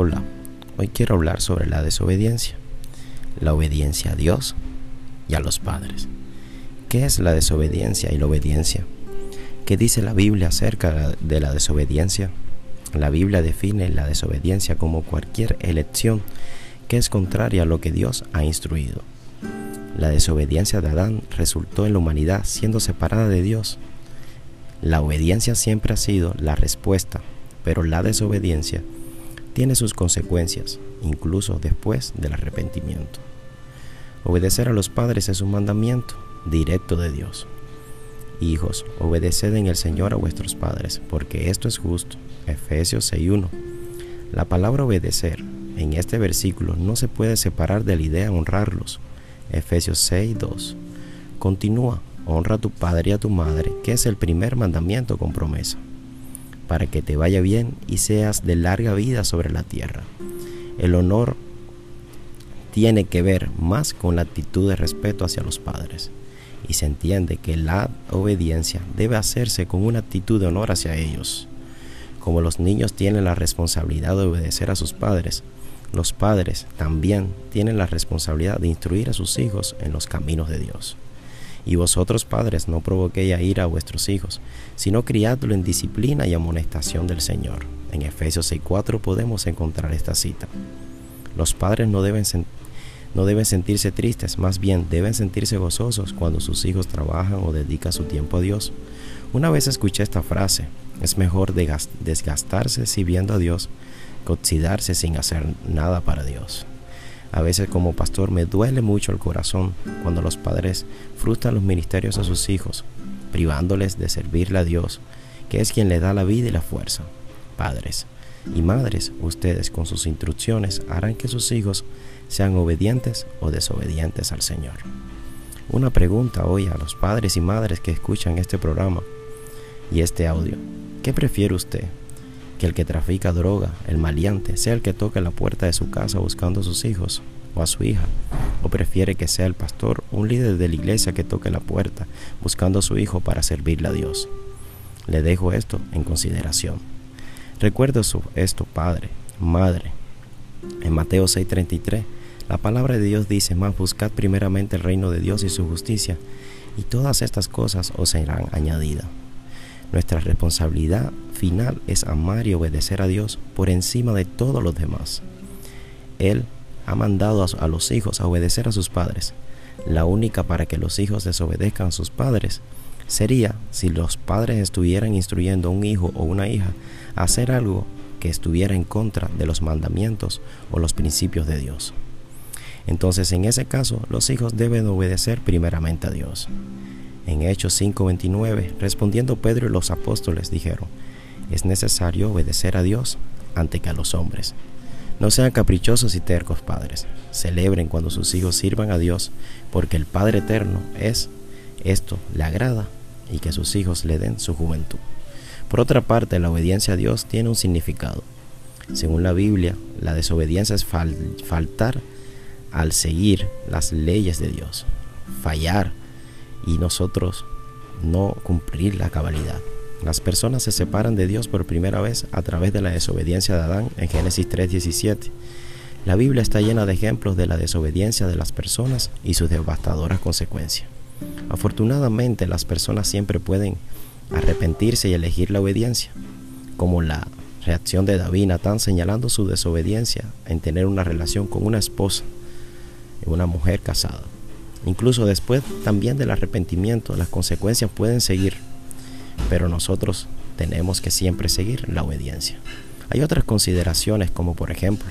Hola, hoy quiero hablar sobre la desobediencia, la obediencia a Dios y a los padres. ¿Qué es la desobediencia y la obediencia? ¿Qué dice la Biblia acerca de la desobediencia? La Biblia define la desobediencia como cualquier elección que es contraria a lo que Dios ha instruido. La desobediencia de Adán resultó en la humanidad siendo separada de Dios. La obediencia siempre ha sido la respuesta, pero la desobediencia tiene sus consecuencias, incluso después del arrepentimiento. Obedecer a los padres es un mandamiento directo de Dios. Hijos, obedeced en el Señor a vuestros padres, porque esto es justo. Efesios 6.1. La palabra obedecer en este versículo no se puede separar de la idea de honrarlos. Efesios 6.2. Continúa, honra a tu padre y a tu madre, que es el primer mandamiento con promesa para que te vaya bien y seas de larga vida sobre la tierra. El honor tiene que ver más con la actitud de respeto hacia los padres y se entiende que la obediencia debe hacerse con una actitud de honor hacia ellos. Como los niños tienen la responsabilidad de obedecer a sus padres, los padres también tienen la responsabilidad de instruir a sus hijos en los caminos de Dios. Y vosotros, padres, no provoquéis a ira a vuestros hijos, sino criadlo en disciplina y amonestación del Señor. En Efesios 6.4 podemos encontrar esta cita. Los padres no deben, no deben sentirse tristes, más bien deben sentirse gozosos cuando sus hijos trabajan o dedican su tiempo a Dios. Una vez escuché esta frase, es mejor desgastarse sirviendo a Dios que oxidarse sin hacer nada para Dios. A veces como pastor me duele mucho el corazón cuando los padres frustran los ministerios a sus hijos, privándoles de servirle a Dios, que es quien le da la vida y la fuerza. Padres y madres, ustedes con sus instrucciones harán que sus hijos sean obedientes o desobedientes al Señor. Una pregunta hoy a los padres y madres que escuchan este programa y este audio. ¿Qué prefiere usted? Que el que trafica droga, el maleante, sea el que toque la puerta de su casa buscando a sus hijos o a su hija, o prefiere que sea el pastor, un líder de la iglesia que toque la puerta buscando a su hijo para servirle a Dios. Le dejo esto en consideración. Recuerdo esto, padre, madre. En Mateo 6:33, la palabra de Dios dice, más buscad primeramente el reino de Dios y su justicia, y todas estas cosas os serán añadidas. Nuestra responsabilidad final es amar y obedecer a Dios por encima de todos los demás. Él ha mandado a los hijos a obedecer a sus padres. La única para que los hijos desobedezcan a sus padres sería si los padres estuvieran instruyendo a un hijo o una hija a hacer algo que estuviera en contra de los mandamientos o los principios de Dios. Entonces en ese caso los hijos deben obedecer primeramente a Dios. En Hechos 5:29, respondiendo Pedro y los apóstoles dijeron, es necesario obedecer a Dios ante que a los hombres. No sean caprichosos y tercos padres. Celebren cuando sus hijos sirvan a Dios, porque el Padre Eterno es esto, le agrada y que sus hijos le den su juventud. Por otra parte, la obediencia a Dios tiene un significado. Según la Biblia, la desobediencia es faltar al seguir las leyes de Dios, fallar y nosotros no cumplir la cabalidad. Las personas se separan de Dios por primera vez a través de la desobediencia de Adán en Génesis 3:17. La Biblia está llena de ejemplos de la desobediencia de las personas y sus devastadoras consecuencias. Afortunadamente las personas siempre pueden arrepentirse y elegir la obediencia, como la reacción de David Natán señalando su desobediencia en tener una relación con una esposa, una mujer casada. Incluso después también del arrepentimiento, las consecuencias pueden seguir, pero nosotros tenemos que siempre seguir la obediencia. Hay otras consideraciones como por ejemplo,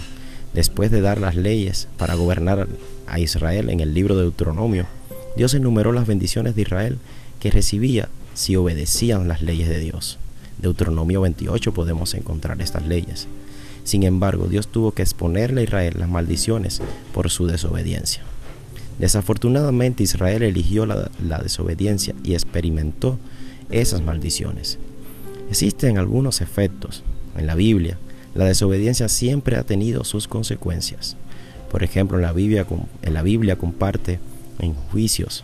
después de dar las leyes para gobernar a Israel en el libro de Deuteronomio, Dios enumeró las bendiciones de Israel que recibía si obedecían las leyes de Dios. Deuteronomio 28 podemos encontrar estas leyes. Sin embargo, Dios tuvo que exponerle a Israel las maldiciones por su desobediencia. Desafortunadamente Israel eligió la, desobediencia y experimentó esas maldiciones. Existen algunos efectos. En la Biblia, la desobediencia siempre ha tenido sus consecuencias. Por ejemplo, en la Biblia, en la Biblia comparte en juicios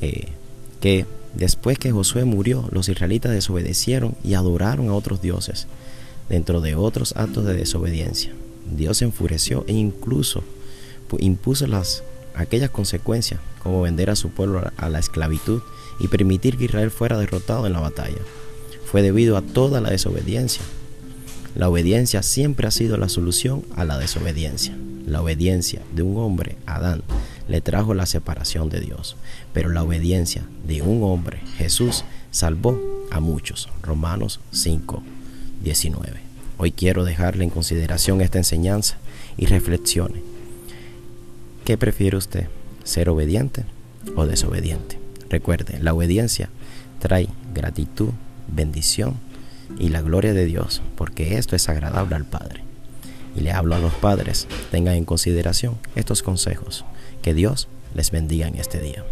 eh, que después que Josué murió, los israelitas desobedecieron y adoraron a otros dioses. dentro de otros actos de desobediencia. Dios se enfureció e incluso impuso las, aquellas consecuencias como vender a su pueblo a la esclavitud y permitir que Israel fuera derrotado en la batalla. Fue debido a toda la desobediencia. La obediencia siempre ha sido la solución a la desobediencia. La obediencia de un hombre, Adán, le trajo la separación de Dios, pero la obediencia de un hombre, Jesús, salvó a muchos. Romanos 5, 19. Hoy quiero dejarle en consideración esta enseñanza y reflexione. ¿Qué prefiere usted? ¿Ser obediente o desobediente? Recuerde, la obediencia trae gratitud, bendición y la gloria de Dios, porque esto es agradable al Padre. Y le hablo a los padres, tengan en consideración estos consejos. Que Dios les bendiga en este día.